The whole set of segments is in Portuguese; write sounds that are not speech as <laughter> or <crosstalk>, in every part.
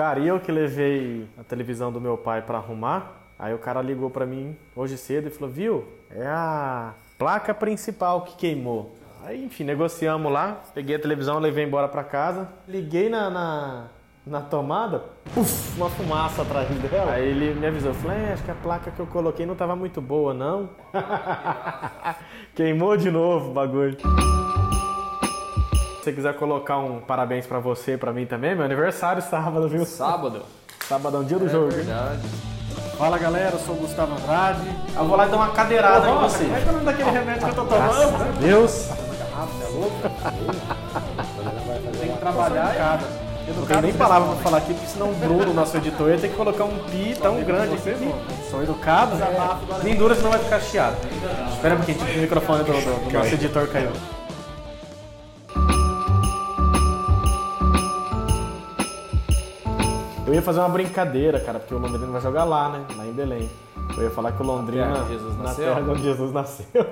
Cara, e eu que levei a televisão do meu pai para arrumar, aí o cara ligou para mim hoje cedo e falou: "Viu? É a placa principal que queimou". Aí, enfim, negociamos lá, peguei a televisão, levei embora para casa, liguei na, na, na tomada, puf, uma fumaça atrás dela. Aí ele me avisou, falou, é, acho que a placa que eu coloquei não estava muito boa, não. <laughs> Queimou de novo o bagulho. Se você quiser colocar um parabéns para você, para mim também, meu aniversário sábado, viu? Sábado. Sábado é um dia do É jogo. hein? verdade. Fala galera, eu sou o Gustavo Andrade. Eu vou lá dar uma cadeirada em você. Como é que é o nome daquele remédio que eu tô tomando? Deus. Tem que trabalhar. Eu não tenho nem palavra pra falar aqui, porque senão o Bruno, nosso editor, ia ter que colocar um pi tão grande aqui. Sou educado. Nem dura, senão vai ficar chiado. Espera um pouquinho, tipo, o microfone do, do- do nosso editor caiu. Eu ia fazer uma brincadeira, cara, porque o Londrina vai jogar lá, né? Lá em Belém. Eu ia falar que o Londrina. terra onde Jesus na nasceu? terra onde Jesus nasceu.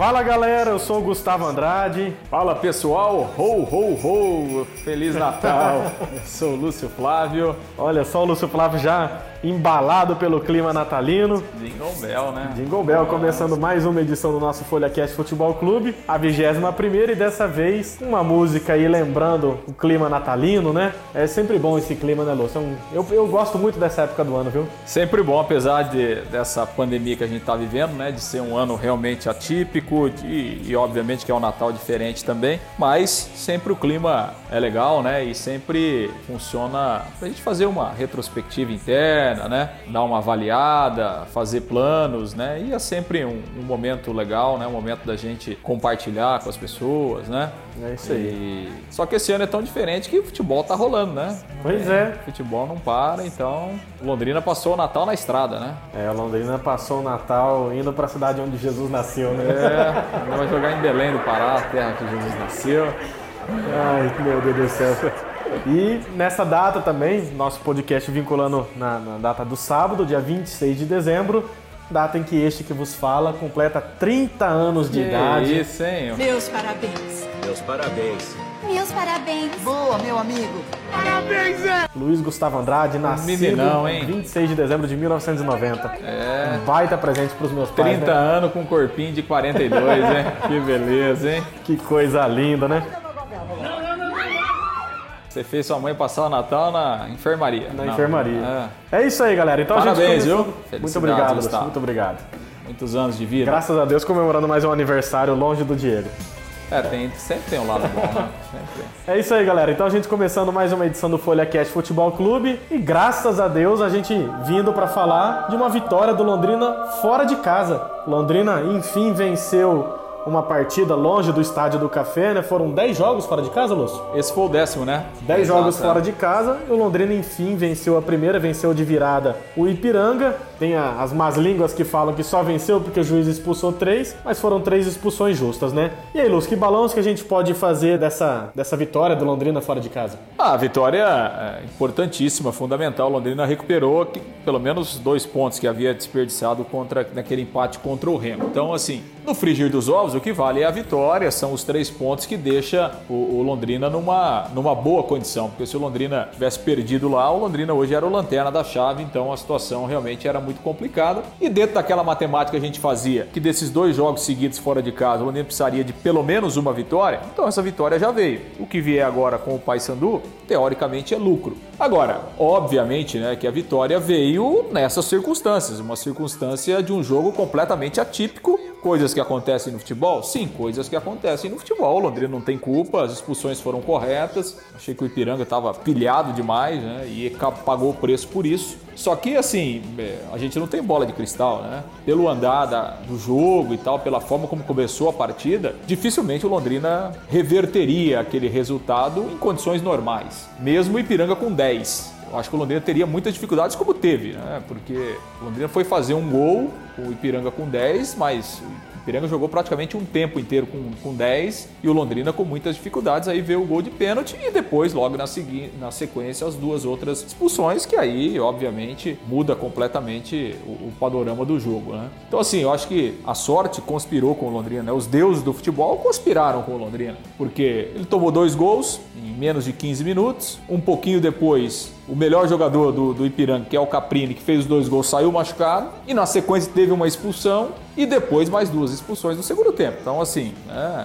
Fala galera, eu sou o Gustavo Andrade. Fala pessoal, ho ho ho, Feliz Natal. Eu <laughs> sou o Lúcio Flávio. Olha só o Lúcio Flávio já embalado pelo clima natalino. Jingle Bell, né? Jingle Bell começando mais uma edição do nosso FolhaCast Futebol Clube, a 21 primeira e dessa vez uma música aí lembrando o clima natalino, né? É sempre bom esse clima, né, Lúcio? É Eu, eu gosto muito dessa época do ano, viu? Sempre bom, apesar de, dessa pandemia que a gente está vivendo, né? De ser um ano realmente atípico de- e obviamente que é um Natal diferente também, mas sempre o clima é legal, né? E sempre funciona para a gente fazer uma retrospectiva interna, né? Dar uma avaliada, fazer planos, né? E é sempre um, um momento legal, né? Um momento da gente compartilhar com as pessoas, né? É isso aí. E- Só que esse ano é tão diferente que o futebol tá rolando, né? Pois é. Futebol não para, então Londrina passou o Natal na estrada, né? É, a Londrina passou o Natal indo pra cidade onde Jesus nasceu, né? É, vai jogar em Belém do Pará, a terra que Jesus nasceu. Ai, meu Deus do céu. E nessa data também, nosso podcast vinculando na, na data do sábado, dia 26 de dezembro, data em que este que vos fala completa 30 anos de Que idade. isso, hein? Meus parabéns. Meus parabéns. Meus parabéns. Boa, meu amigo. Luiz Gustavo Andrade, nascido hein? 26 de dezembro de 1990. É. Um baita presente pros meus pais. 30 né? anos com um corpinho de 42, hein? <laughs> Que beleza, hein? Que coisa linda, né? Você fez sua mãe passar o Natal na enfermaria. Na Não, enfermaria. é. É isso aí, galera. Então a Parabéns, gente começou... viu? Muito obrigado. Gustavo. Muito obrigado. Muitos anos de vida. Graças a Deus comemorando mais um aniversário longe do Diego. É, tem, sempre tem um lado bom, né? É isso aí, galera. Então a gente começando mais uma edição do Folha Cast Futebol Clube e graças a Deus a gente vindo para falar de uma vitória do Londrina fora de casa. Londrina enfim venceu uma partida longe do estádio do Café, né? Foram 10 jogos fora de casa, Lúcio? Esse foi o décimo, né? 10 Exato, jogos é. fora de casa e o Londrina enfim venceu a primeira, venceu de virada o Ipiranga. Tem a- as más línguas que falam que só venceu porque o juiz expulsou três, mas foram três expulsões justas, né? E aí, Lúcio, que balões que a gente pode fazer dessa, dessa vitória do Londrina fora de casa? Ah, a vitória é importantíssima, fundamental. O Londrina recuperou que- pelo menos dois pontos que havia desperdiçado contra naquele empate contra o Remo. Então, assim, no frigir dos ovos, o que vale é a vitória, são os três pontos que deixa o, o Londrina numa, numa boa condição. Porque se o Londrina tivesse perdido lá, o Londrina hoje era o lanterna da chave, então a situação realmente era muito complicada. E dentro daquela matemática que a gente fazia, que desses dois jogos seguidos fora de casa, o Londrina precisaria de pelo menos uma vitória, então essa vitória já veio. O que vier agora com o Paysandu, teoricamente é lucro. Agora, obviamente, né, que a vitória veio nessas circunstâncias, uma circunstância de um jogo completamente atípico, coisas que acontecem no futebol, sim, coisas que acontecem no futebol. O Londrina não tem culpa, as expulsões foram corretas. Achei que o Ipiranga estava pilhado demais, né, e pagou o preço por isso. Só que, assim, é, a gente não tem bola de cristal, né? Pelo andar da- do jogo e tal, pela forma como começou a partida, dificilmente o Londrina reverteria aquele resultado em condições normais. Mesmo o Ipiranga com 10. Eu acho que o Londrina teria muitas dificuldades, como teve, né? Porque o Londrina foi fazer um gol, o Ipiranga com 10, mas O Ipiranga jogou praticamente um tempo inteiro com, com 10 e o Londrina com muitas dificuldades. Aí veio o gol de pênalti e depois, logo na, segui na sequência, as duas outras expulsões, que aí, obviamente, muda completamente o, o panorama do jogo. Né? Então, assim, eu acho que a sorte conspirou com o Londrina. Né? Os deuses do futebol conspiraram com o Londrina, porque ele tomou dois gols em menos de 15 minutos. Um pouquinho depois, o melhor jogador do, do Ipiranga, que é o Caprini, que fez os dois gols, saiu machucado. E na sequência teve uma expulsão e depois mais duas expulsões no segundo tempo. Então, assim, é,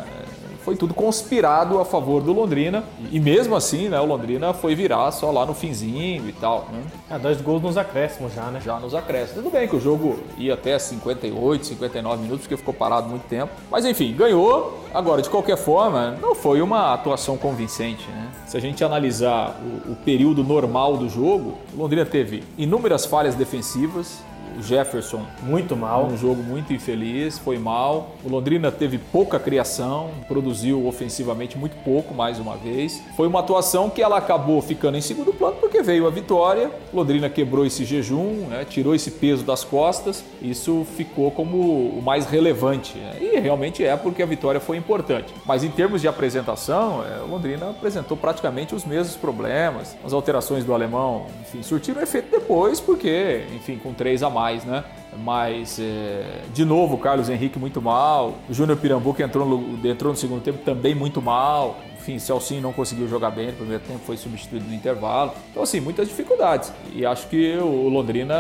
foi tudo conspirado a favor do Londrina. E mesmo assim, né, o Londrina foi virar só lá no finzinho e tal. Né? É, dois gols nos acréscimos já, né? Já nos acréscimos. Tudo bem que o jogo ia até 58, 59 minutos, porque ficou parado muito tempo. Mas enfim, ganhou. Agora, de qualquer forma, não foi uma atuação convincente. Né? Se a gente analisar o, o período normal do jogo, o Londrina teve inúmeras falhas defensivas, o Jefferson muito mal, um jogo muito infeliz, foi mal. O Londrina teve pouca criação, produziu ofensivamente muito pouco mais uma vez. Foi uma atuação que ela acabou ficando em segundo plano porque veio a vitória. O Londrina quebrou esse jejum, né, tirou esse peso das costas. Isso ficou como o mais relevante né? e realmente é porque a vitória foi importante. Mas em termos de apresentação, é, o Londrina apresentou praticamente os mesmos problemas. As alterações do alemão, enfim, surtiram efeito depois porque, enfim, com três a mais mais, né? Mas, é, de novo, Carlos Henrique muito mal. Júnior Pirambu, que entrou no, entrou no segundo tempo, também muito mal. Enfim, Celcinho não conseguiu jogar bem no primeiro tempo, foi substituído no intervalo. Então, assim, muitas dificuldades. E acho que o Londrina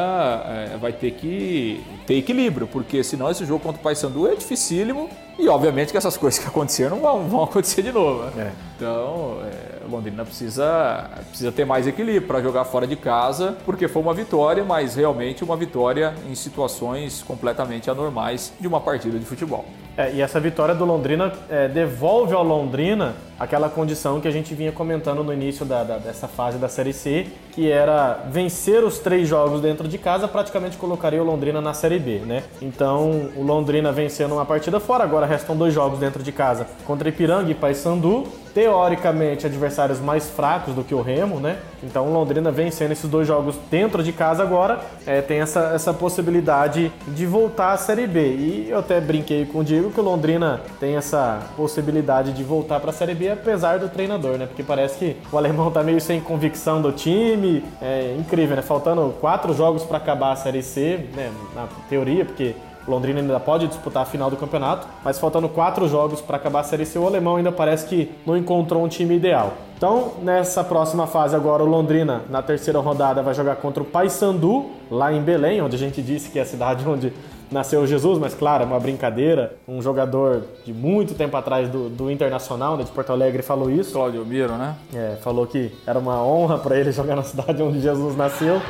é, vai ter que ter equilíbrio, porque senão esse jogo contra o Paysandu é dificílimo. E, obviamente, que essas coisas que aconteceram vão, vão acontecer de novo. Né? É. Então, é, Londrina precisa, precisa ter mais equilíbrio para jogar fora de casa, porque foi uma vitória, mas realmente uma vitória em situações completamente anormais de uma partida de futebol. É, e essa vitória do Londrina é, devolve ao Londrina aquela condição que a gente vinha comentando no início da, da, dessa fase da Série C, que era vencer os três jogos dentro de casa, praticamente colocaria o Londrina na Série B, né? Então, o Londrina vencendo uma partida fora, agora restam dois jogos dentro de casa contra Ipiranga e Paysandu, teoricamente adversários mais fracos do que o Remo, né? Então Londrina vencendo esses dois jogos dentro de casa agora é, tem essa, essa possibilidade de voltar à Série B. E eu até brinquei com o Diego que o Londrina tem essa possibilidade de voltar para a Série B apesar do treinador, né? Porque parece que o alemão tá meio sem convicção do time. É incrível, né? Faltando quatro jogos para acabar a Série C, né? Na teoria, porque Londrina ainda pode disputar a final do campeonato, mas faltando quatro jogos para acabar a Série C, o alemão ainda parece que não encontrou um time ideal. Então, nessa próxima fase agora, o Londrina, na terceira rodada, vai jogar contra o Paysandu, lá em Belém, onde a gente disse que é a cidade <laughs> onde nasceu Jesus, mas claro, é uma brincadeira. Um jogador de muito tempo atrás do, do Internacional, né, de Porto Alegre, falou isso. Claudio Miro, né? É, falou que era uma honra para ele <laughs> jogar na cidade onde Jesus nasceu.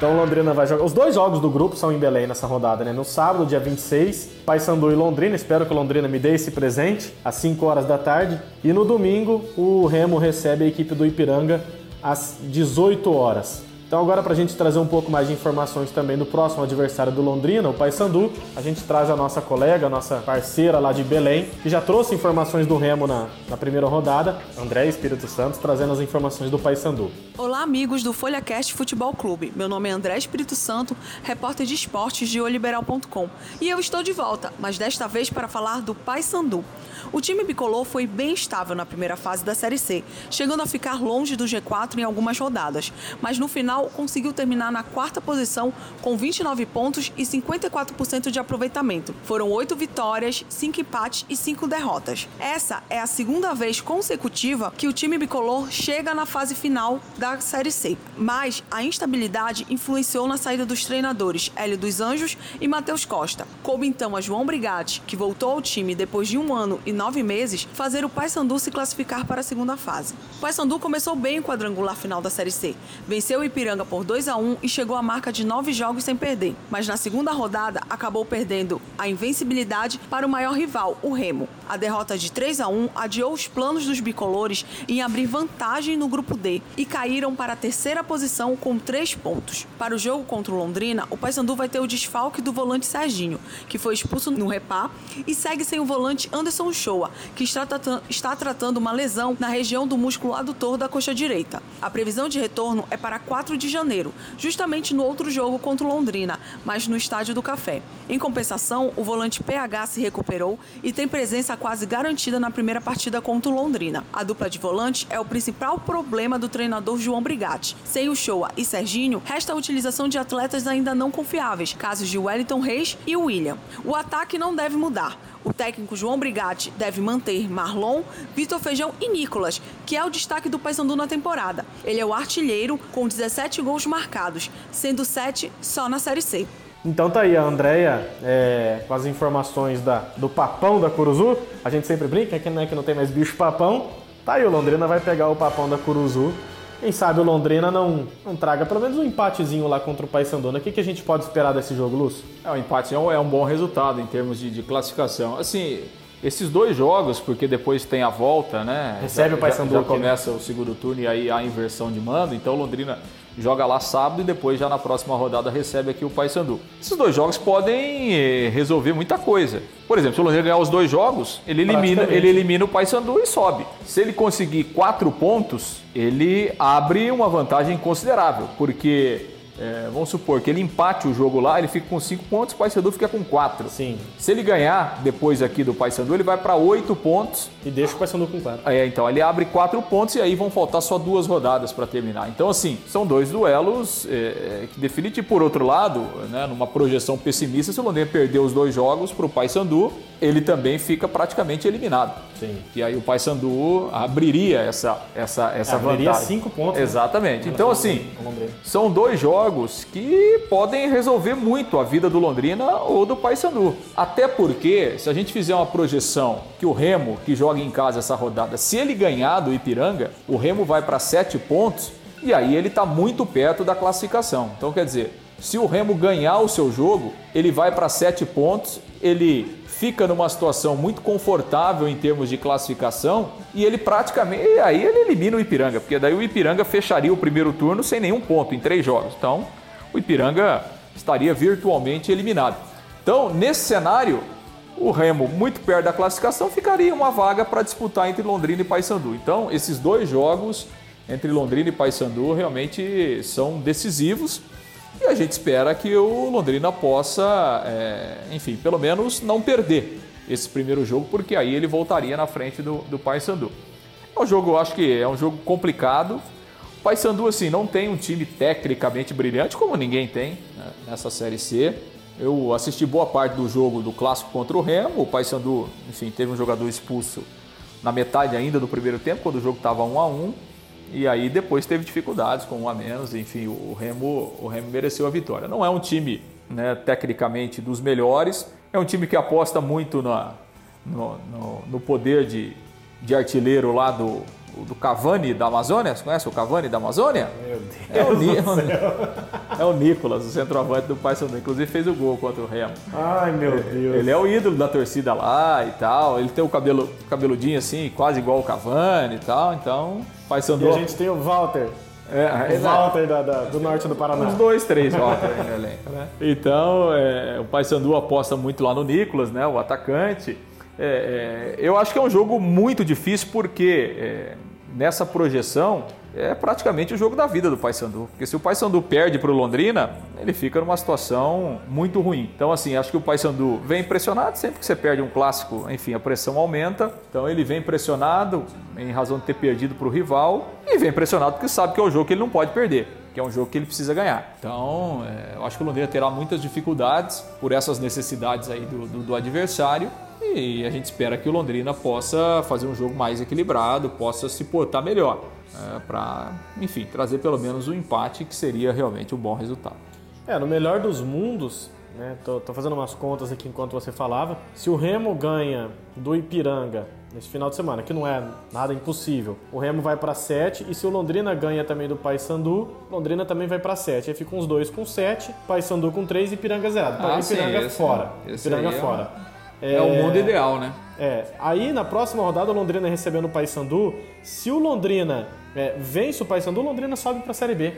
Então Londrina vai jogar. Os dois jogos do grupo são em Belém nessa rodada, né? No sábado, dia 26, Paysandu e Londrina. Espero que Londrina me dê esse presente às 5 horas da tarde. E no domingo, o Remo recebe a equipe do Ipiranga às 18 horas. Então agora para a gente trazer um pouco mais de informações também do próximo adversário do Londrina, o Paysandu, a gente traz a nossa colega, a nossa parceira lá de Belém, que já trouxe informações do Remo na, na primeira rodada, André Espírito Santos, trazendo as informações do Paysandu. Olá amigos do FolhaCast Futebol Clube, meu nome é André Espírito Santo, repórter de esportes de oliberal.com e eu estou de volta, mas desta vez para falar do Paysandu. O time bicolor foi bem estável na primeira fase da Série C, chegando a ficar longe do G4 em algumas rodadas, mas no final conseguiu terminar na quarta posição com 29 pontos e 54% de aproveitamento. Foram oito vitórias, cinco empates e cinco derrotas. Essa é a segunda vez consecutiva que o time bicolor chega na fase final da Série C, mas a instabilidade influenciou na saída dos treinadores Hélio dos Anjos e Matheus Costa. Coube então a João Brigatti, que voltou ao time depois de um ano e nove meses, fazer o Paysandu se classificar para a segunda fase. O Paysandu começou bem o quadrangular final da Série C. Venceu o Ipiranga por 2 a 1 e chegou à marca de nove jogos sem perder. Mas na segunda rodada acabou perdendo a invencibilidade para o maior rival, o Remo. A derrota de 3 a 1 adiou os planos dos bicolores em abrir vantagem no grupo D e caíram para a terceira posição com três pontos. Para o jogo contra o Londrina, o Paysandu vai ter o desfalque do volante Serginho, que foi expulso no repá, e segue sem o volante Anderson Shoa, que está, tratando, está tratando uma lesão na região do músculo adutor da coxa direita. A previsão de retorno é para 4 de janeiro, justamente no outro jogo contra o Londrina, mas no Estádio do Café. Em compensação, o volante PH se recuperou e tem presença quase garantida na primeira partida contra o Londrina. A dupla de volante é o principal problema do treinador João Brigatti. Sem o Shoa e Serginho, resta a utilização de atletas ainda não confiáveis, casos de Wellington Reis e William. O ataque não deve mudar. O técnico João Brigatti deve manter Marlon, Vitor Feijão e Nicolas, que é o destaque do Paysandu na temporada. Ele é o artilheiro com 17 gols marcados, sendo 7 só na Série C. Então tá aí a Andrea é, com as informações da, do papão da Curuzu. A gente sempre brinca que, né, que não tem mais bicho papão. Tá aí, o Londrina vai pegar o papão da Curuzu. Quem sabe o Londrina não, não traga pelo menos um empatezinho lá contra o Paysandu. O que, que a gente pode esperar desse jogo, Lúcio? É, o empate é um, é um bom resultado em termos de, de, classificação. Assim, esses dois jogos, porque depois tem a volta, né? Recebe já, o Paysandu. Já, já começa o segundo turno e aí a inversão de mando. Então Londrina joga lá sábado e depois já na próxima rodada recebe aqui o Paysandu. Esses dois jogos podem eh, resolver muita coisa. Por exemplo, se o Londrina ganhar os dois jogos, ele elimina, ele elimina o Paysandu e sobe. Se ele conseguir quatro pontos, ele abre uma vantagem considerável, porque é, vamos supor que ele empate o jogo lá, ele fica com 5 pontos, o Paysandu fica com 4. Sim. Se ele ganhar depois aqui do Paysandu, ele vai para 8 pontos. E deixa o Paysandu com 4. É, então ele abre 4 pontos e aí vão faltar só duas rodadas para terminar. Então, assim, são dois duelos é, que definitivamente, por outro lado, né, numa projeção pessimista, se o Londrina perder os dois jogos para o Paysandu, ele também fica praticamente eliminado. Sim. E aí o Paysandu abriria essa, essa, essa abriria vantagem. 5 pontos. né? Exatamente. Então, assim, são dois jogos que podem resolver muito a vida do Londrina ou do Paysandu. Até porque, se a gente fizer uma projeção que o Remo, que joga em casa essa rodada, se ele ganhar do Ipiranga, o Remo vai para 7 pontos e aí ele está muito perto da classificação. Então, quer dizer, se o Remo ganhar o seu jogo, ele vai para 7 pontos, ele fica numa situação muito confortável em termos de classificação e ele praticamente aí ele elimina o Ipiranga, porque daí o Ipiranga fecharia o primeiro turno sem nenhum ponto em três jogos. Então, o Ipiranga estaria virtualmente eliminado. Então, nesse cenário, o Remo, muito perto da classificação, ficaria uma vaga para disputar entre Londrina e Paysandu. Então, esses dois jogos entre Londrina e Paysandu realmente são decisivos e a gente espera que o Londrina possa, é, enfim, pelo menos não perder esse primeiro jogo, porque aí ele voltaria na frente do, do Paysandu. É um jogo, acho que é um jogo complicado. O Paysandu, assim, não tem um time tecnicamente brilhante, como ninguém tem né, nessa Série C. Eu assisti boa parte do jogo do clássico contra o Remo. O Paysandu, enfim, teve um jogador expulso na metade ainda do primeiro tempo, quando o jogo estava 1 a 1 e aí depois teve dificuldades com um a menos, enfim, o Remo, o Remo mereceu a vitória. Não é um time né, tecnicamente dos melhores, é um time que aposta muito na, no, no, no poder de, de artilheiro lá do, do Cavani da Amazônia. Você conhece o Cavani da Amazônia? Meu Deus. É o, Ni <laughs> é o Nicolas, o centroavante do Paysandu. Inclusive fez o gol contra o Remo. Ai, meu Deus. Ele é o ídolo da torcida lá e tal. Ele tem o cabelo cabeludinho assim, quase igual o Cavani e tal. Então, Paysandu. E a gente tem o Walter. É, o Walter da, da, do norte do Paraná. Uns dois, três Walter no elenco, né? Então, é, o Paysandu aposta muito lá no Nicolas, né? O atacante. É, é, eu acho que é um jogo muito difícil porque é, nessa projeção é praticamente o jogo da vida do Paysandu. Porque se o Paysandu perde para o Londrina, ele fica numa situação muito ruim. Então, assim, acho que o Paysandu vem pressionado. Sempre que você perde um clássico, enfim, a pressão aumenta. Então, ele vem pressionado em razão de ter perdido para o rival e vem pressionado porque sabe que é o jogo que ele não pode perder que é um jogo que ele precisa ganhar. Então, é, eu acho que o Londrina terá muitas dificuldades por essas necessidades aí do, do, do adversário e a gente espera que o Londrina possa fazer um jogo mais equilibrado, possa se portar melhor, é, para, enfim, trazer pelo menos um empate que seria realmente um bom resultado. É, no melhor dos mundos, né? Tô, tô, fazendo umas contas aqui enquanto você falava. Se o Remo ganha do Ipiranga nesse final de semana, que não é nada impossível, o Remo vai para 7 e se o Londrina ganha também do Paysandu, Londrina também vai para 7. Aí ficam os dois com 7, Paysandu com 3 e Ipiranga zerado. Ah, Ipiranga sim, fora. Esse Ipiranga é fora. É, o mundo ideal, né? É, aí na próxima rodada o Londrina recebendo o Paysandu, se o Londrina é, vence o Paysandu, o Londrina sobe para a Série B.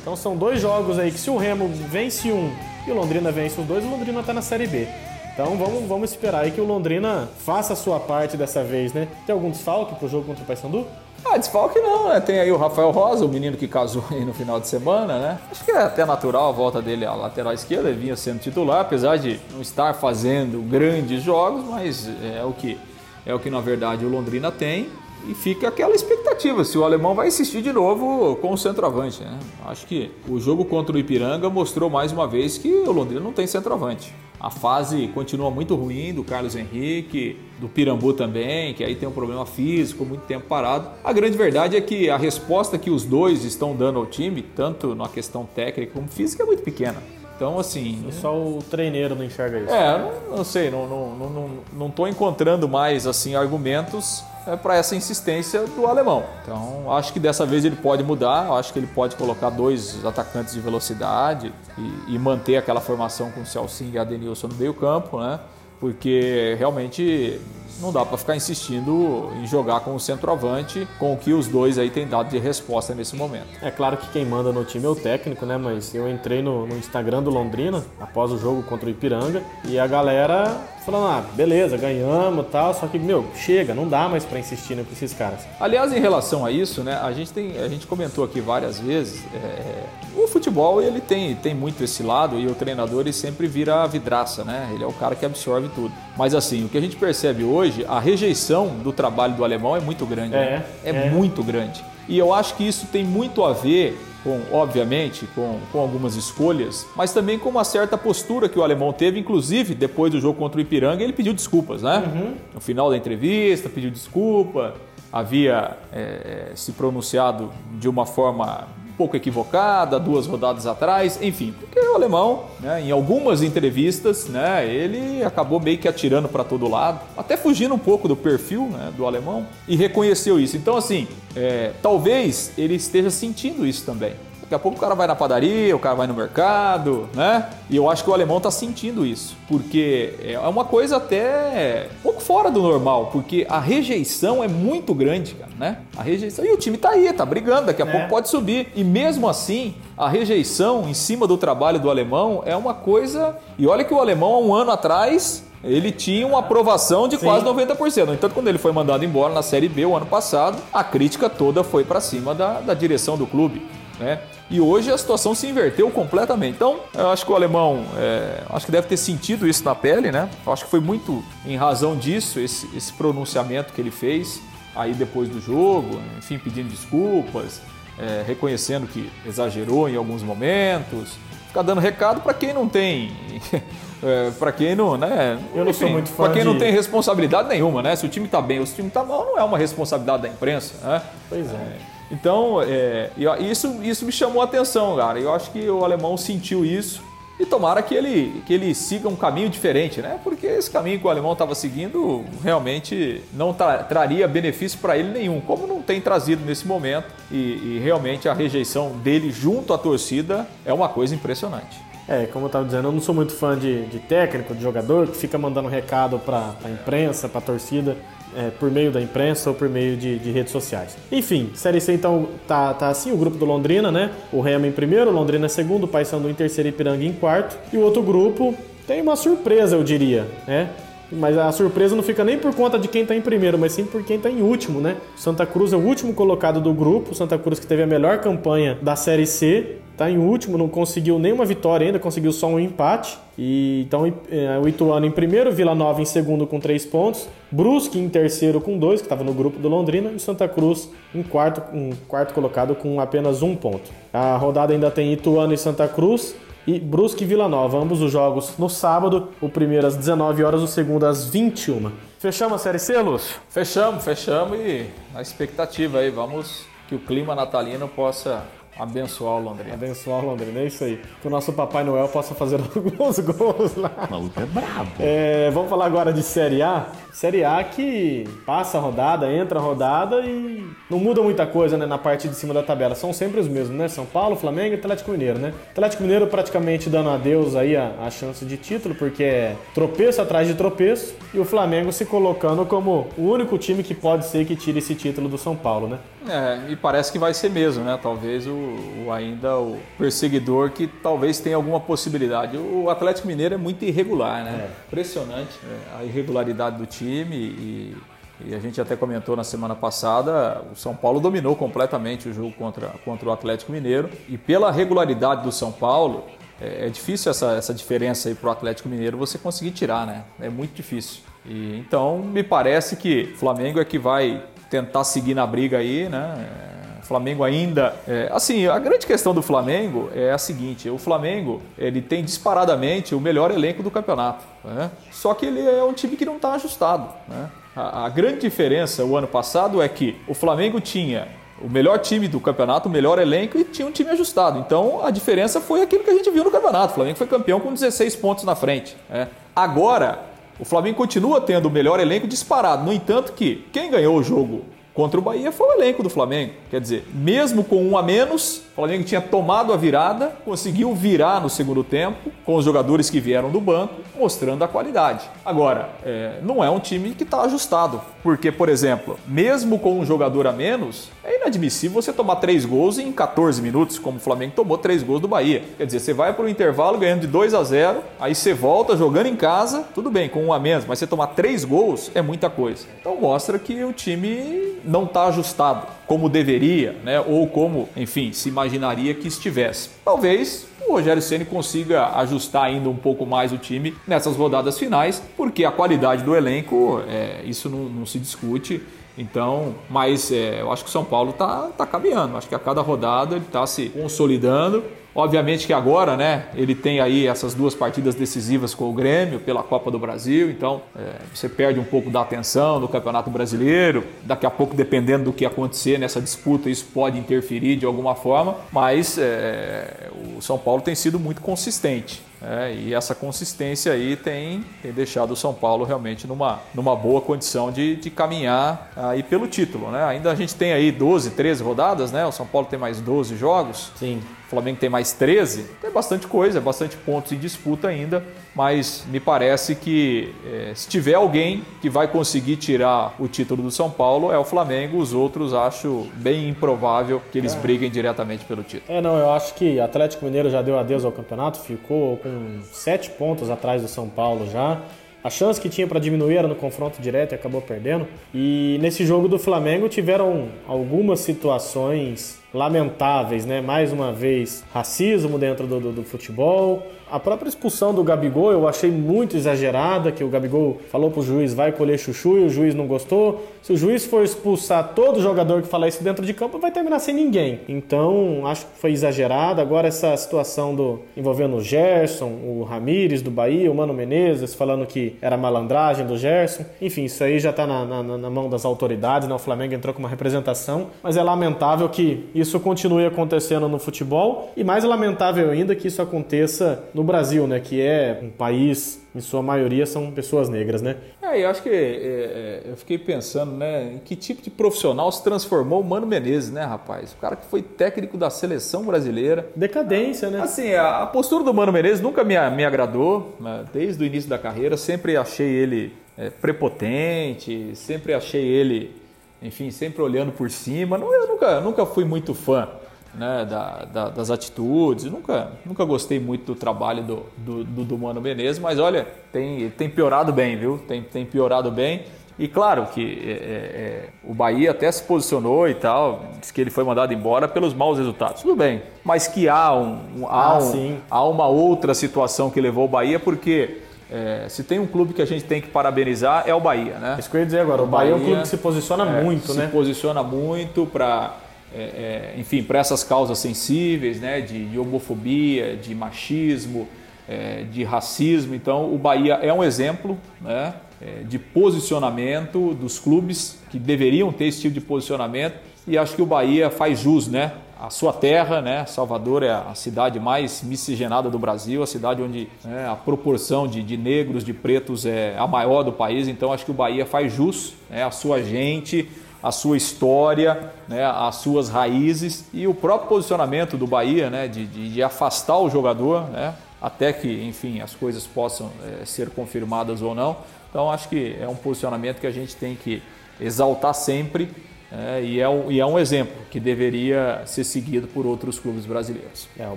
Então são dois jogos aí que se o Remo vence um e o Londrina vence os dois, o Londrina está na Série B. Então vamos, vamos esperar aí que o Londrina faça a sua parte dessa vez, né? Tem algum desfalque pro jogo contra o Paysandu? Ah, desfalque não, né? Tem aí o Rafael Rosa, o menino que casou aí no final de semana, né? Acho que é até natural a volta dele à lateral esquerda, ele vinha sendo titular, apesar de não estar fazendo grandes jogos, mas é o que é o que na verdade o Londrina tem. E fica aquela expectativa se o alemão vai insistir de novo com o centroavante. Né? Acho que o jogo contra o Ipiranga mostrou mais uma vez que o Londrina não tem centroavante. A fase continua muito ruim do Carlos Henrique, do Pirambu também, que aí tem um problema físico, muito tempo parado. A grande verdade é que a resposta que os dois estão dando ao time, tanto na questão técnica como física, é muito pequena. Então, assim. Só o treineiro não enxerga isso. É, não, não sei, não, não, não, não tô encontrando mais assim argumentos para essa insistência do alemão. Então, acho que dessa vez ele pode mudar, acho que ele pode colocar dois atacantes de velocidade e, e manter aquela formação com o Celcinho e a Denilson no meio-campo, né? Porque realmente não dá para ficar insistindo em jogar com o centroavante, com o que os dois aí têm dado de resposta nesse momento. É claro que quem manda no time é o técnico, né? Mas eu entrei no, no Instagram do Londrina após o jogo contra o Ipiranga e a galera falando, ah, beleza, ganhamos e tal, só que, meu, chega, não dá mais para insistir né, com esses caras. Aliás, em relação a isso, né, a gente, tem, a gente comentou aqui várias vezes, é, o futebol ele tem, tem muito esse lado e o treinador ele sempre vira a vidraça, né? Ele é o cara que absorve tudo. Mas assim, o que a gente percebe hoje, a rejeição do trabalho do alemão é muito grande. É, né? é, é. muito grande. E eu acho que isso tem muito a ver com, obviamente, com, com algumas escolhas, mas também com uma certa postura que o alemão teve, inclusive depois do jogo contra o Ipiranga, ele pediu desculpas, né? Uhum. No final da entrevista, pediu desculpa, havia é, se pronunciado de uma forma pouco equivocada, duas rodadas atrás, enfim, porque o alemão, né, em algumas entrevistas, né, ele acabou meio que atirando para todo lado, até fugindo um pouco do perfil né, do alemão e reconheceu isso. Então, assim, é, talvez ele esteja sentindo isso também. Daqui a pouco o cara vai na padaria, o cara vai no mercado, né? E eu acho que o alemão tá sentindo isso, porque é uma coisa até um pouco fora do normal, porque a rejeição é muito grande, cara, né? A rejeição. E o time tá aí, tá brigando, daqui a É. pouco pode subir. E mesmo assim, a rejeição em cima do trabalho do alemão é uma coisa. E olha que o alemão, há um ano atrás, ele tinha uma aprovação de Sim. quase 90%. No entanto, quando ele foi mandado embora na Série B o ano passado, a crítica toda foi para cima da, da direção do clube. Né? E hoje a situação se inverteu completamente. Então, eu acho que o alemão, é, acho que deve ter sentido isso na pele, né? Eu acho que foi muito em razão disso esse, esse pronunciamento que ele fez aí depois do jogo, enfim, pedindo desculpas, é, reconhecendo que exagerou em alguns momentos, ficar dando recado para quem não tem, <laughs> é, para quem não, né? Eu não sou muito fã Para quem não de- tem responsabilidade nenhuma, né? Se o time tá bem ou se o time tá mal, não é uma responsabilidade da imprensa, né? Pois é. Então, é, isso, isso me chamou a atenção, cara. Eu acho que o alemão sentiu isso e tomara que ele, que ele siga um caminho diferente, né? Porque esse caminho que o alemão estava seguindo realmente não tra- traria benefício para ele nenhum, como não tem trazido nesse momento. E, e realmente a rejeição dele junto à torcida é uma coisa impressionante. É, como eu tava dizendo, eu não sou muito fã de, de técnico, de jogador que fica mandando recado pra, pra imprensa, pra torcida, é, por meio da imprensa ou por meio de, de redes sociais. Enfim, Série C então tá, tá assim, o grupo do Londrina, né? O Remo em primeiro, Londrina em segundo, Paysandu em terceiro e Ipiranga em quarto. E o outro grupo tem uma surpresa, eu diria, né? Mas a surpresa não fica nem por conta de quem está em primeiro, mas sim por quem está em último, né? Santa Cruz é o último colocado do grupo. Santa Cruz que teve a melhor campanha da Série C, está em último, não conseguiu nenhuma vitória ainda, conseguiu só um empate. E então é, o Ituano em primeiro, Vila Nova em segundo com três pontos, Brusque em terceiro com dois, que estava no grupo do Londrina, e Santa Cruz em quarto, em quarto colocado com apenas um ponto. A rodada ainda tem Ituano e Santa Cruz e Brusque e Vila Nova, ambos os jogos no sábado, o primeiro às 19 horas, o segundo às 21. Fechamos a Série C, Lúcio? Fechamos, fechamos e a expectativa aí, vamos que o clima natalino possa Abençoar o Londrina. Abençoar o Londrina, é isso aí. Que o nosso Papai Noel possa fazer <laughs> alguns gols lá. O maluco é brabo. É, vamos falar agora de Série A. Série A que passa a rodada, entra a rodada e não muda muita coisa né, na parte de cima da tabela. São sempre os mesmos, né? São Paulo, Flamengo e Atlético Mineiro, né? Atlético Mineiro praticamente dando adeus aí a, a chance de título, porque é tropeço atrás de tropeço. E o Flamengo se colocando como o único time que pode ser que tire esse título do São Paulo, né? É, e parece que vai ser mesmo, né? Talvez o, o, ainda o perseguidor que talvez tenha alguma possibilidade. O Atlético Mineiro é muito irregular, né? É. Impressionante é, a irregularidade do time e, e, a gente até comentou na semana passada, o São Paulo dominou completamente o jogo contra, contra o Atlético Mineiro e pela regularidade do São Paulo, é, é difícil essa, essa diferença aí para o Atlético Mineiro você conseguir tirar, né? É muito difícil. E, então me parece que o Flamengo é que vai tentar seguir na briga aí, né? Flamengo ainda, é, assim, a grande questão do Flamengo é a seguinte: o Flamengo ele tem disparadamente o melhor elenco do campeonato, né? só que ele é um time que não está ajustado. Né? A, a grande diferença o ano passado é que o Flamengo tinha o melhor time do campeonato, o melhor elenco e tinha um time ajustado. Então a diferença foi aquilo que a gente viu no campeonato. O Flamengo foi campeão com 16 pontos na frente. Né? Agora o Flamengo continua tendo o melhor elenco disparado. No entanto, que quem ganhou o jogo contra o Bahia foi o elenco do Flamengo. Quer dizer, mesmo com um a menos, o Flamengo tinha tomado a virada, conseguiu virar no segundo tempo, com os jogadores que vieram do banco, mostrando a qualidade. Agora, é, não é um time que está ajustado, porque, por exemplo, mesmo com um jogador a menos, é inadmissível você tomar três gols em 14 minutos, como o Flamengo tomou três gols do Bahia. Quer dizer, você vai para o intervalo ganhando de 2 a 0, aí você volta jogando em casa, tudo bem, com um a menos, mas você tomar três gols é muita coisa. Então mostra que o time não está ajustado como deveria, né? ou como, enfim, se imaginaria que estivesse. Talvez o Rogério Ceni consiga ajustar ainda um pouco mais o time nessas rodadas finais, porque a qualidade do elenco, é, isso não, não, se discute. Então, mas é, eu acho que o São Paulo está tá caminhando. Acho que a cada rodada ele está se consolidando. Obviamente que agora, né, ele tem aí essas duas partidas decisivas com o Grêmio pela Copa do Brasil, então é, você perde um pouco da atenção do Campeonato Brasileiro. Daqui a pouco, dependendo do que acontecer nessa disputa, isso pode interferir de alguma forma, mas é, o São Paulo tem sido muito consistente. É, e essa consistência aí tem, tem deixado o São Paulo realmente numa, numa boa condição de, de caminhar aí pelo título. Né? Ainda a gente tem aí 12, 13 rodadas, né? o São Paulo tem mais 12 jogos. Sim. O Flamengo tem mais 13, tem bastante coisa, bastante pontos em disputa ainda, mas me parece que é, se tiver alguém que vai conseguir tirar o título do São Paulo é o Flamengo, os outros acho bem improvável que eles é. briguem diretamente pelo título. É, não, eu acho que Atlético Mineiro já deu adeus ao campeonato, ficou com sete pontos atrás do São Paulo já. A chance que tinha para diminuir era no confronto direto e acabou perdendo. E nesse jogo do Flamengo tiveram algumas situações lamentáveis, né? Mais uma vez, racismo dentro do, do, do, futebol. A própria expulsão do Gabigol eu achei muito exagerada, que o Gabigol falou pro juiz vai colher chuchu e o juiz não gostou. Se o juiz for expulsar todo jogador que falar isso dentro de campo, vai terminar sem ninguém. Então, acho que foi exagerado. Agora essa situação do envolvendo o Gerson, o Ramires do Bahia, o Mano Menezes falando que era malandragem do Gerson. Enfim, isso aí já tá na, na, na mão das autoridades, né? O Flamengo entrou com uma representação, mas é lamentável que isso isso continue acontecendo no futebol e mais lamentável ainda que isso aconteça no Brasil, né, que é um país em sua maioria são pessoas negras, né? É, eu acho que é, é, eu fiquei pensando, né, em que tipo de profissional se transformou o Mano Menezes, né, rapaz? O cara que foi técnico da seleção brasileira. Decadência, né? Assim, a, a postura do Mano Menezes nunca me, me agradou, né? desde o início da carreira, sempre achei ele é, prepotente, sempre achei ele enfim, sempre olhando por cima. Eu nunca, nunca fui muito fã né, da, da, das atitudes, nunca, nunca gostei muito do trabalho do, do, do, do Mano Menezes, mas olha, tem, tem piorado bem, viu? Tem, tem piorado bem. E claro que é, é, é, o Bahia até se posicionou e tal, disse que ele foi mandado embora pelos maus resultados. Tudo bem, mas que há, um, há, ah, um, há uma outra situação que levou o Bahia, porque é, se tem um clube que a gente tem que parabenizar é o Bahia, né? Isso que eu ia dizer agora. O, Bahia, Bahia, é um clube que se posiciona é, muito, se né? Se posiciona muito para, é, é, enfim, para essas causas sensíveis, né? De, de homofobia, de machismo, é, de racismo. Então, o Bahia é um exemplo, né? É, de posicionamento dos clubes que deveriam ter esse tipo de posicionamento e acho que o Bahia faz jus, né? A sua terra, né? Salvador é a cidade mais miscigenada do Brasil, a cidade onde né, a proporção de, de, negros, de pretos é a maior do país. Então acho que o Bahia faz jus né, a sua gente, a sua história, né, as suas raízes e o próprio posicionamento do Bahia, né, de, de, de afastar o jogador, né, até que, enfim, as coisas possam é, ser confirmadas ou não. Então acho que é um posicionamento que a gente tem que exaltar sempre é, e, é um, e é um exemplo que deveria ser seguido por outros clubes brasileiros. É, o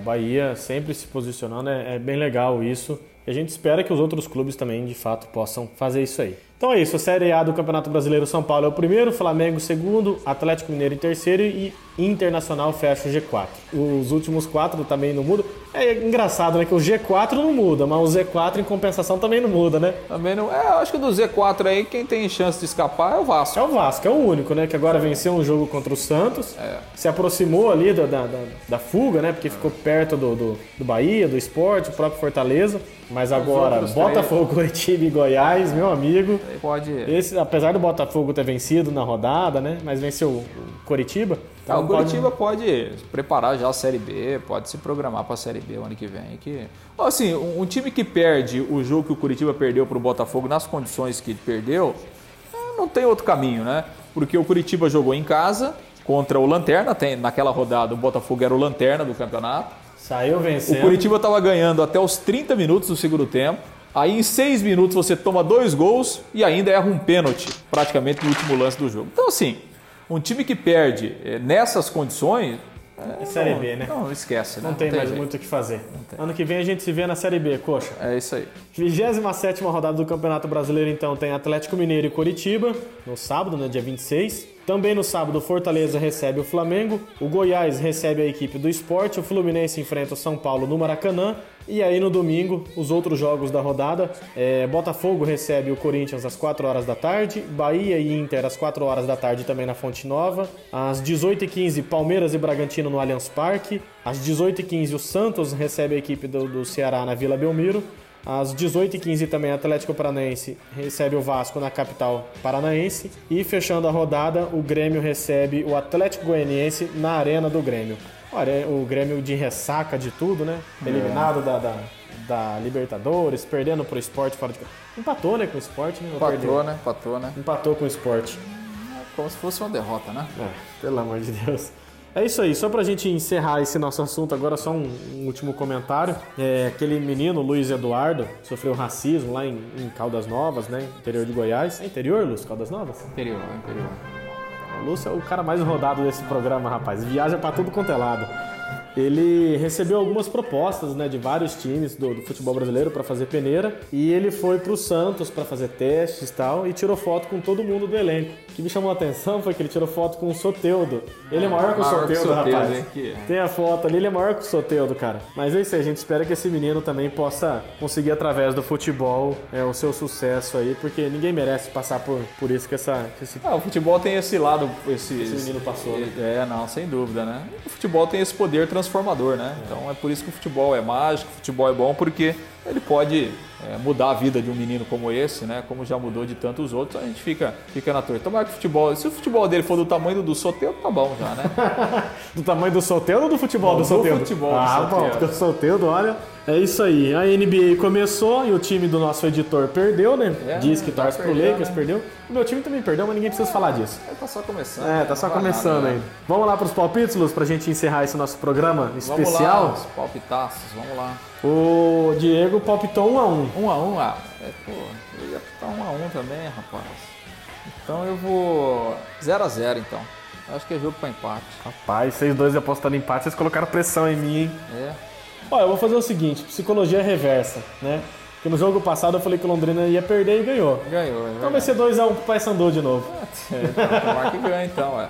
Bahia sempre se posicionando, é, é bem legal isso. E a gente espera que os outros clubes também, de fato, possam fazer isso aí. Então é isso, a Série A do Campeonato Brasileiro São Paulo é o primeiro, Flamengo segundo, Atlético Mineiro em terceiro e Internacional fecha o G4. Os últimos quatro também não mudam. É engraçado, né? Que o G4 não muda, mas o Z4 em compensação também não muda, né? Também não. É, eu acho que do Z4 aí, quem tem chance de escapar é o Vasco. É o Vasco, é o único, né? Que agora venceu um jogo contra o Santos, é. se aproximou ali da, da, da, fuga, né? Porque ficou perto do, do, do Bahia, do esporte, o próprio Fortaleza. Mas agora, Botafogo, <laughs> Curitiba e Goiás, meu amigo. Pode. Esse, apesar do Botafogo ter vencido na rodada, né? Mas venceu o Curitiba. Então ah, o Curitiba pode... pode... preparar já a Série B, pode se programar para a Série B o ano que vem. Que... Assim, um, um time que perde o jogo que o Curitiba perdeu para o Botafogo nas condições que ele perdeu, é, não tem outro caminho, né? Porque o Curitiba jogou em casa contra o Lanterna, tem, naquela rodada o Botafogo era o Lanterna do campeonato. Saiu vencendo. O Curitiba estava ganhando até os 30 minutos do segundo tempo. Aí em 6 minutos você toma dois gols e ainda erra um pênalti, praticamente no último lance do jogo. Então assim, um time que perde eh, nessas condições. É, Série B, né? Não, esquece, né? Não tem, não tem mais jeito. muito o que fazer. Ano que vem a gente se vê na Série B, coxa. É isso aí. 27 rodada do Campeonato Brasileiro, então, tem Atlético Mineiro e Curitiba, no sábado, no dia 26. Também no sábado, Fortaleza recebe o Flamengo, o Goiás recebe a equipe do esporte, o Fluminense enfrenta o São Paulo no Maracanã. E aí no domingo, os outros jogos da rodada, é, Botafogo recebe o Corinthians às 4 horas da tarde, Bahia e Inter às 4 horas da tarde também na Fonte Nova, às 18h15 Palmeiras e Bragantino no Allianz Parque, às 18h15 o Santos recebe a equipe do, do Ceará na Vila Belmiro, às 18h15 também, Atlético Paranaense recebe o Vasco na capital paranaense. E fechando a rodada, o Grêmio recebe o Atlético Goianiense na Arena do Grêmio. Olha, o Grêmio de ressaca de tudo, né? É. Eliminado é. da, da, da, Libertadores, perdendo pro esporte fora de casa. Empatou, né, com o esporte, né? Empatou, né? Empatou, né? Empatou com o esporte. É como se fosse uma derrota, né? É, pelo amor de Deus. É isso aí, só pra gente encerrar esse nosso assunto agora, só um, um último comentário. É, aquele menino, Luiz Eduardo, sofreu racismo lá em, em, Caldas Novas, né? Interior de Goiás. É interior, Lúcio? Caldas Novas? Interior, interior. O Lúcio é o cara mais rodado desse programa, rapaz. Viaja para tudo quanto é lado ele recebeu algumas propostas né, de vários times do, do futebol brasileiro para fazer peneira e ele foi para o Santos para fazer testes e tal e tirou foto com todo mundo do elenco. O que me chamou a atenção foi que ele tirou foto com o Soteudo. Ele é maior que o Soteudo, rapaz. Hein? Tem a foto ali, ele é maior que o Soteudo, cara. Mas é isso aí, a gente espera que esse menino também possa conseguir através do futebol é, o seu sucesso aí, porque ninguém merece passar por, por isso que essa. Que esse... Ah, o futebol tem esse lado, esse, esse menino passou. Né? É, não, sem dúvida, né? O futebol tem esse poder transformador, né? Então é por isso que o futebol é mágico, o futebol é bom, porque ele pode é, mudar a vida de um menino como esse, né? Como já mudou de tantos outros, a gente fica, fica na torre. Tomara que o futebol, se o futebol dele for do tamanho do Soteldo, tá bom já, né? <laughs> do tamanho do Soteldo ou do futebol Não, do Soteldo? Do futebol ah, do bom, porque o Soteldo, olha, é isso aí. A NBA começou e o time do nosso editor perdeu, né? É, Diz que torce pro Lakers, né? perdeu. O meu time também perdeu, mas ninguém precisa falar disso. É, tá só começando. É, tá só começando aí. Né? Vamos lá pros palpites, Luz, pra gente encerrar esse nosso programa especial. Vamos lá, os palpitaços, vamos lá. O Diego palpitou 1 a 1 1 a 1 ah, é, pô, eu ia palpitar 1 a 1 também, rapaz. Então eu vou 0 a 0 então. Acho que é jogo para empate. Rapaz, vocês dois apostando empate, vocês colocaram pressão em mim, hein? É. Olha, eu vou fazer o seguinte, psicologia reversa, né? Porque no jogo passado eu falei que o Londrina ia perder e ganhou. Ganhou, é Então vai ser 2x1 um pro Paysandu de novo. É, então, tomar que ganha então, é.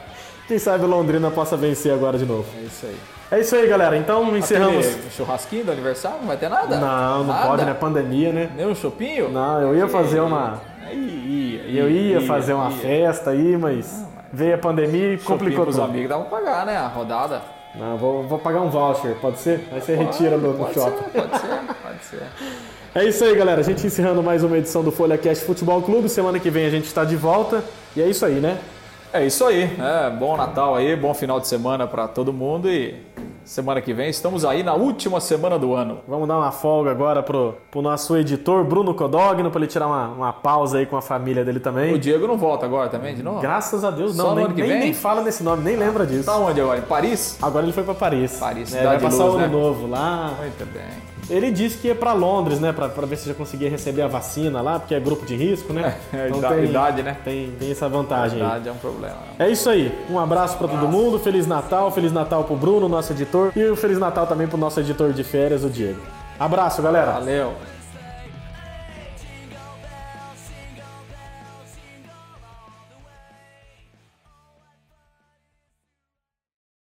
Quem sabe o Londrina possa vencer agora de novo. É isso aí. É isso aí, galera. Então encerramos. Aquele churrasquinho do aniversário? Não vai ter nada? Não, não nada? pode, né? Pandemia, né? Nem um chopinho? Não, eu ia fazer uma. Eu ia, ia fazer uma festa aí, mas, não, mas... veio a pandemia e complicou tudo. os amigos pra pagar, né? A rodada. Não, vou, vou pagar um voucher, pode ser? Aí você pode, retira no, no shopping. Ser, pode ser, pode ser. <laughs> É isso aí, galera. A gente encerrando mais uma edição do Folha Cast Futebol Clube. Semana que vem a gente está de volta. E é isso aí, né? É isso aí, né? Bom Natal aí, bom final de semana para todo mundo e semana que vem estamos aí na última semana do ano. Vamos dar uma folga agora pro, pro nosso editor Bruno Codogno para ele tirar uma, uma pausa aí com a família dele também. O Diego não volta agora também de novo? Graças a Deus, Só não. no Nem, ano que nem, vem? nem fala nesse nome, nem lembra disso. Tá onde agora? Em Paris? Agora ele foi para Paris. Paris, cidade Vai passar o ano né? novo lá. Muito bem. Ele disse que ia para Londres, né, para ver se já conseguia receber a vacina lá, porque é grupo de risco, né? É, idade- idade, né? Tem, tem essa vantagem aí. Verdade é um problema. É isso aí. Um abraço para todo mundo. Feliz Natal. Feliz Natal pro Bruno, nosso editor. E um Feliz Natal também pro nosso editor de férias, o Diego. Abraço, galera. Valeu.